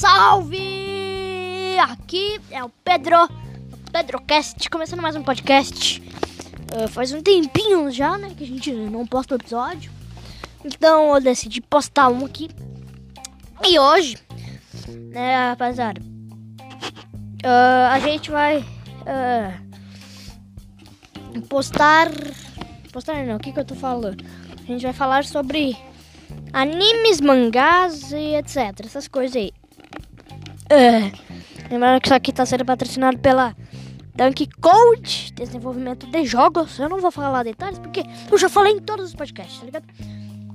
Salve! Aqui é o Pedro, PedroCast, começando mais um podcast. Uh, faz um tempinho já, né, que a gente não posta o episódio. Então eu decidi postar um aqui. E hoje, né, rapaziada, uh, a gente vai uh, postar. Postar não, o que, que eu tô falando? A gente vai falar sobre animes, mangás e etc. Essas coisas aí. Uh, lembrando que isso aqui tá sendo patrocinado pela Dunk Code, desenvolvimento de jogos. Eu não vou falar detalhes porque eu já falei em todos os podcasts, tá ligado?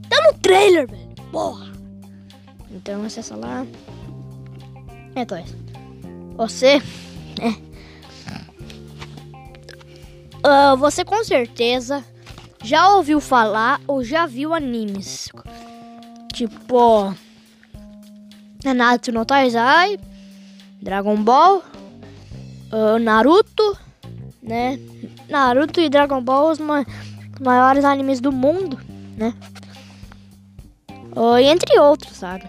Tá no trailer, velho. Porra. Então acessa lá. É. Você. É. Uh, você com certeza já ouviu falar ou já viu animes. Tipo. Nanatsu no Taizai, Dragon Ball, uh, Naruto, né? Naruto e Dragon Ball os ma maiores animes do mundo, né? Uh, entre outros, sabe?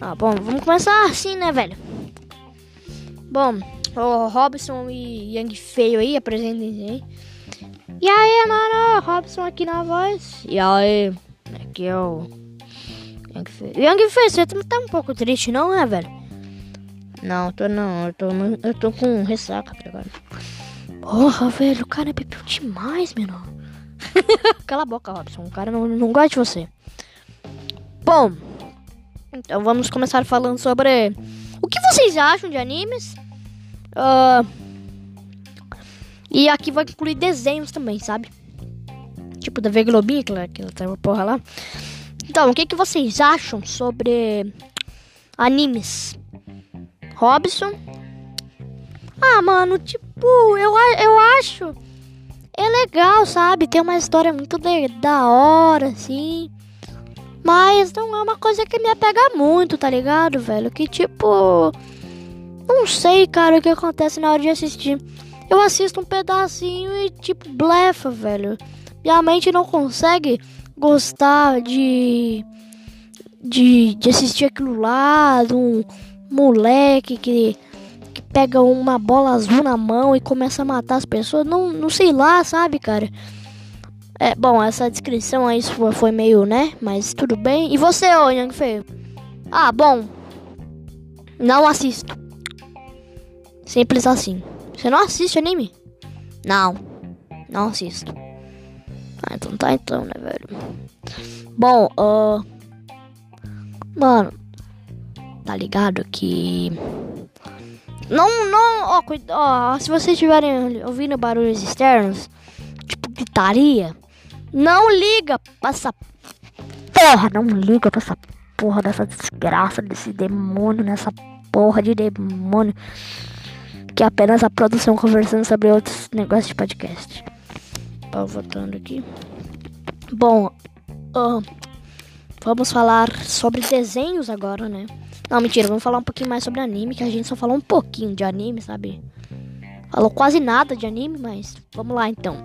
Ah, bom, vamos começar assim, né, velho? Bom, o Robson e Yang Feio aí, apresentem aí. E aí, mano, Robson aqui na voz. E aí, aqui é o Young Face. Young Face, você tá um pouco triste, não é, velho? Não, tô não. Eu tô, eu tô com ressaca, ligado? Porra, velho, o cara bebeu demais, menor. Cala a boca, Robson. O cara não, não gosta de você. Bom, então vamos começar falando sobre o que vocês acham de animes. Uh, e aqui vai incluir desenhos também, sabe? Tipo da V Globinha, aquela, aquela porra lá. Então, o que, que vocês acham sobre animes? Robson? Ah, mano, tipo, eu, eu acho. É legal, sabe? Tem uma história muito de, da hora, assim. Mas não é uma coisa que me apega muito, tá ligado, velho? Que tipo. Não sei, cara, o que acontece na hora de assistir. Eu assisto um pedacinho e, tipo, blefa, velho. Minha mente não consegue gostar de, de, de assistir aquilo lá, de um moleque que, que pega uma bola azul na mão e começa a matar as pessoas. Não, não sei lá, sabe, cara? É, bom, essa descrição aí foi meio, né? Mas tudo bem. E você, ô Yang Feio? Ah, bom. Não assisto. Simples assim. Você não assiste anime? Não. Não assisto. Ah, então tá então, né, velho? Bom, uh... Mano, tá ligado que... Não, não, ó, ó, se vocês estiverem ouvindo barulhos externos, tipo gritaria, não liga pra essa porra, não liga pra essa porra dessa desgraça, desse demônio, nessa porra de demônio, que é apenas a produção conversando sobre outros negócios de podcast pau voltando aqui. Bom, uh, vamos falar sobre desenhos agora, né? Não, mentira, vamos falar um pouquinho mais sobre anime, que a gente só falou um pouquinho de anime, sabe? Falou quase nada de anime, mas vamos lá então.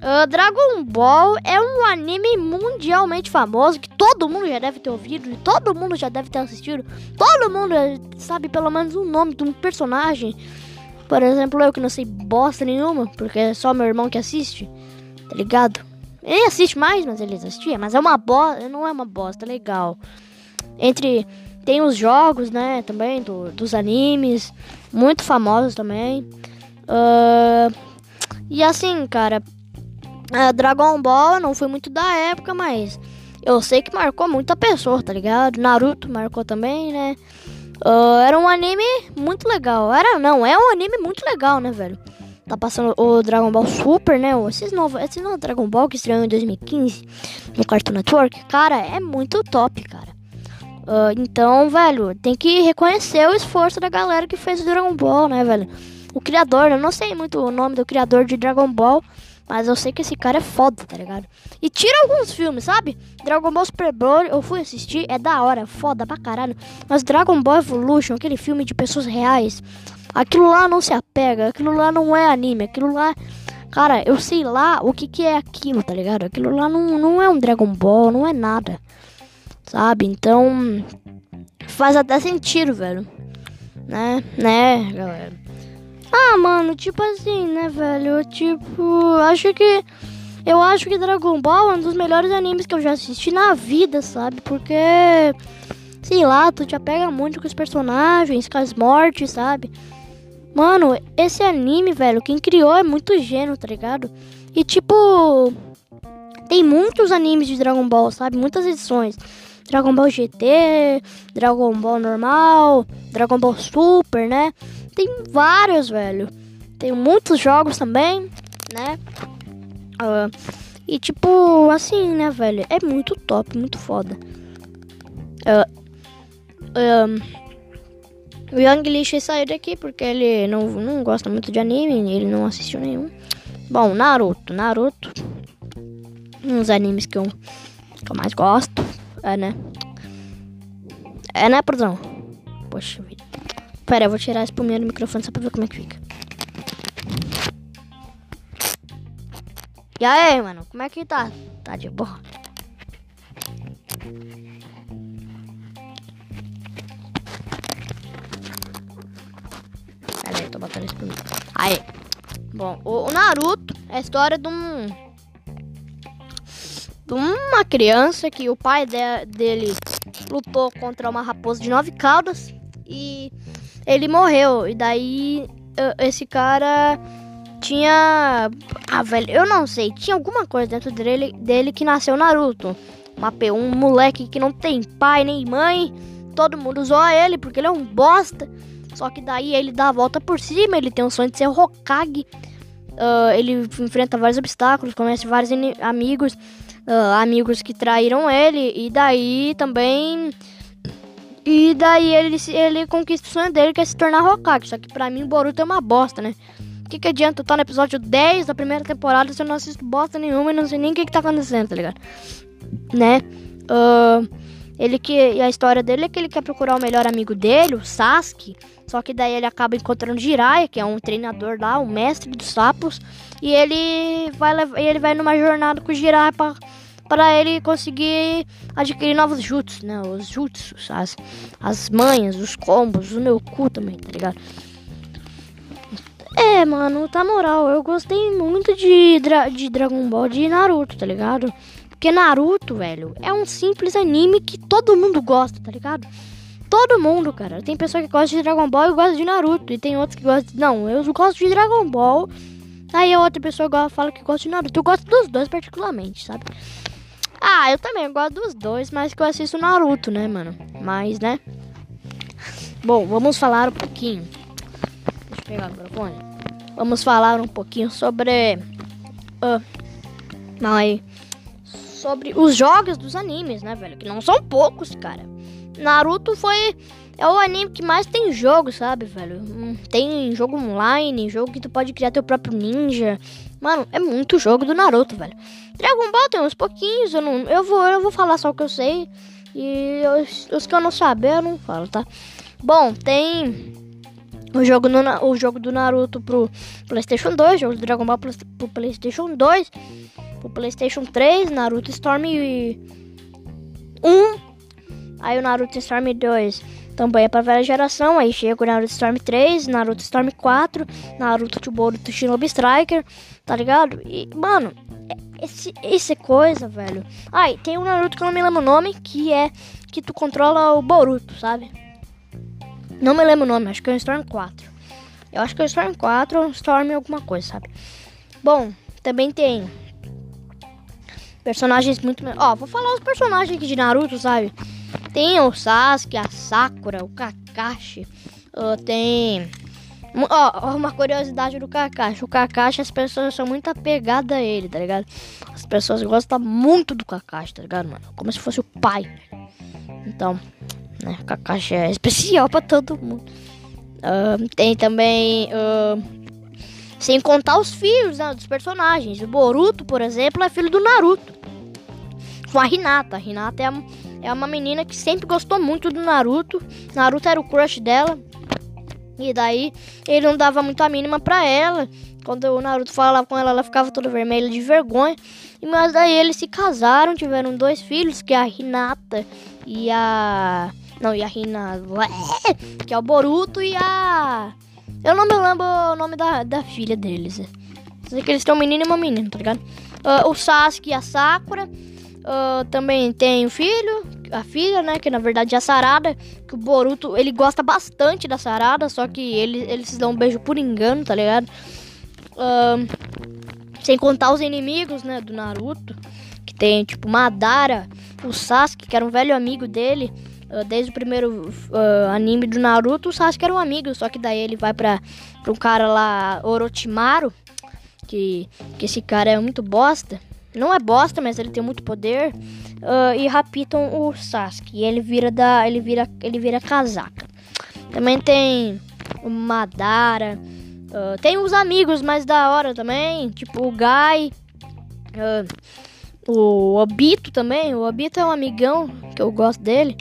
Uh, Dragon Ball é um anime mundialmente famoso que todo mundo já deve ter ouvido, todo mundo já deve ter assistido, todo mundo sabe pelo menos o nome de um personagem por exemplo, eu que não sei bosta nenhuma, porque é só meu irmão que assiste, tá ligado? Ele assiste mais, mas ele assistia, mas é uma bosta, não é uma bosta, é legal. Entre tem os jogos, né, também do, dos animes, muito famosos também. Uh, e assim, cara, uh, Dragon Ball não foi muito da época, mas eu sei que marcou muita pessoa, tá ligado? Naruto marcou também, né? Uh, era um anime muito legal. Era, não, é um anime muito legal, né, velho? Tá passando o Dragon Ball Super, né? Esse novo, esse novo Dragon Ball que estreou em 2015 no Cartoon Network. Cara, é muito top, cara. Uh, então, velho, tem que reconhecer o esforço da galera que fez o Dragon Ball, né, velho? O criador, eu não sei muito o nome do criador de Dragon Ball, mas eu sei que esse cara é foda, tá ligado? E tira alguns filmes, sabe? Dragon Ball Super Broly, eu fui assistir, é da hora, foda pra caralho. Mas Dragon Ball Evolution, aquele filme de pessoas reais, aquilo lá não se apega, aquilo lá não é anime, aquilo lá. Cara, eu sei lá o que, que é aquilo, tá ligado? Aquilo lá não, não é um Dragon Ball, não é nada. Sabe? Então. faz até sentido, velho. Né? Né, galera? Ah, mano, tipo assim, né, velho? Tipo, acho que. Eu acho que Dragon Ball é um dos melhores animes que eu já assisti na vida, sabe? Porque. Sei lá, tu te apega muito com os personagens, com as mortes, sabe? Mano, esse anime, velho, quem criou é muito gênio, tá ligado? E tipo. Tem muitos animes de Dragon Ball, sabe? Muitas edições. Dragon Ball GT, Dragon Ball normal, Dragon Ball Super, né? Tem vários, velho. Tem muitos jogos também, né? Uh, e tipo, assim, né, velho? É muito top, muito foda. Uh, um, o Young Lish saiu daqui porque ele não, não gosta muito de anime, ele não assistiu nenhum. Bom, Naruto. Naruto. Uns animes que eu, que eu mais gosto. É, né? É, né, produção? Poxa vida. Pera, eu vou tirar a espuminha do microfone só pra ver como é que fica. E aí, mano, como é que tá? Tá de boa? Pera aí, tô botando espuminha. Aí. Bom, o, Naruto é a história de um uma criança que o pai de, dele lutou contra uma raposa de nove caudas e ele morreu. E daí esse cara tinha. Ah, velho, eu não sei. Tinha alguma coisa dentro dele, dele que nasceu Naruto. Uma, um moleque que não tem pai nem mãe. Todo mundo zoa ele porque ele é um bosta. Só que daí ele dá a volta por cima. Ele tem o sonho de ser Hokage. Uh, ele enfrenta vários obstáculos, conhece vários amigos uh, amigos que traíram ele e daí também e daí ele ele conquista o sonho dele que é se tornar Hokage, só que pra mim Boruto é uma bosta, né? O que, que adianta estar no episódio 10 da primeira temporada se eu não assisto bosta nenhuma e não sei nem o que, que tá acontecendo, tá ligado? Né? Uh, ele que. E a história dele é que ele quer procurar o melhor amigo dele, o Sasuke. Só que daí ele acaba encontrando Jiraiya, que é um treinador lá, o mestre dos sapos. E ele vai, ele vai numa jornada com o Jiraiya pra para ele conseguir adquirir novos jutsus, né? Os jutsus, as, as manhas, os combos, o meu cu também, tá ligado? É, mano, tá moral, eu gostei muito de, Dra de Dragon Ball de Naruto, tá ligado? Porque Naruto, velho, é um simples anime que todo mundo gosta, tá ligado? Todo mundo, cara. Tem pessoa que gosta de Dragon Ball e gosta de Naruto. E tem outros que gostam. Não, eu gosto de Dragon Ball. Aí a outra pessoa fala que gosta de Naruto. Eu gosto dos dois particularmente, sabe? Ah, eu também gosto dos dois, mas que eu assisto Naruto, né, mano? Mas, né? Bom, vamos falar um pouquinho. Deixa eu pegar o microfone. Vamos falar um pouquinho sobre. Uh, mas, sobre os jogos dos animes, né, velho? Que não são poucos, cara. Naruto foi. É o anime que mais tem jogo, sabe, velho? Hum, tem jogo online, jogo que tu pode criar teu próprio ninja. Mano, é muito jogo do Naruto, velho. Dragon Ball tem uns pouquinhos, eu, não, eu, vou, eu vou falar só o que eu sei. E os, os que eu não saber, eu não falo, tá? Bom, tem o jogo, no, o jogo do Naruto pro PlayStation 2, o jogo do Dragon Ball pro, pro PlayStation 2, pro PlayStation 3, Naruto Storm 1, aí o Naruto Storm 2 também é pra velha geração, aí chega o Naruto Storm 3, Naruto Storm 4, Naruto Boruto Shinobi Striker, tá ligado? E, mano, é, esse, esse coisa, velho. Ah, tem um Naruto que eu não me lembro o nome, que é que tu controla o Boruto, sabe? Não me lembro o nome, acho que é o Storm 4. Eu acho que é o Storm 4 ou Storm alguma coisa, sabe? Bom, também tem personagens muito... Ó, vou falar os personagens aqui de Naruto, sabe? Tem o Sasuke, a Sakura, o Kakashi. Uh, tem... Ó, uma curiosidade do Kakashi. O Kakashi, as pessoas são muito apegadas a ele, tá ligado? As pessoas gostam muito do Kakashi, tá ligado, mano? Como se fosse o pai. Então, né? O Kakashi é especial pra todo mundo. Uh, tem também... Uh, sem contar os filhos né, dos personagens. O Boruto, por exemplo, é filho do Naruto. Com a Hinata. A Hinata é a é uma menina que sempre gostou muito do Naruto. Naruto era o crush dela. E daí ele não dava muito a mínima pra ela. Quando o Naruto falava com ela, ela ficava toda vermelha de vergonha. Mas daí eles se casaram, tiveram dois filhos, que é a Hinata e a Não, e a Rina. Que é o Boruto e a. Eu não me lembro o nome da, da filha deles. Sei que eles têm um menino e uma menina, tá ligado? Uh, o Sasuke e a Sakura. Uh, também tem o filho, a filha, né? Que na verdade é a Sarada. Que o Boruto, ele gosta bastante da Sarada. Só que ele, eles se dão um beijo por engano, tá ligado? Uh, sem contar os inimigos, né? Do Naruto. Que tem, tipo, Madara, o Sasuke, que era um velho amigo dele. Uh, desde o primeiro anime do Naruto, o Sasuke era um amigo. Só que daí ele vai pra, pra um cara lá, Orochimaru. Que, que esse cara é muito bosta. Não é bosta, mas ele tem muito poder. Uh, e raptam o Sasuke. E ele vira da. Ele vira. Ele vira casaca. Também tem o Madara. Uh, tem os amigos mais da hora também. Tipo o Gai. Uh, o Obito também. O Obito é um amigão que eu gosto dele.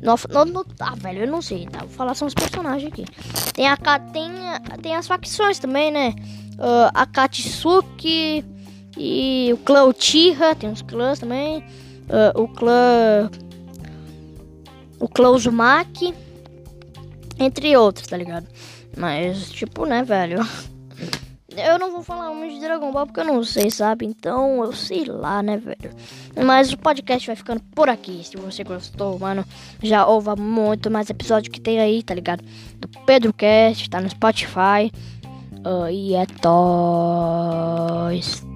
No, no, no, ah, velho, eu não sei, tá? Vou falar só os personagens aqui. Tem, a, tem, tem as facções também, né? Uh, a Katsuki e o clã Uchiha, tem uns clãs também. Uh, o clã. O clã Uzumaki. Entre outros, tá ligado? Mas, tipo, né, velho? Eu não vou falar muito de Dragon Ball porque eu não sei, sabe? Então, eu sei lá, né, velho? Mas o podcast vai ficando por aqui. Se você gostou, mano, já ouva muito mais episódio que tem aí, tá ligado? Do Pedro Cast, tá no Spotify. Uh, e é toys.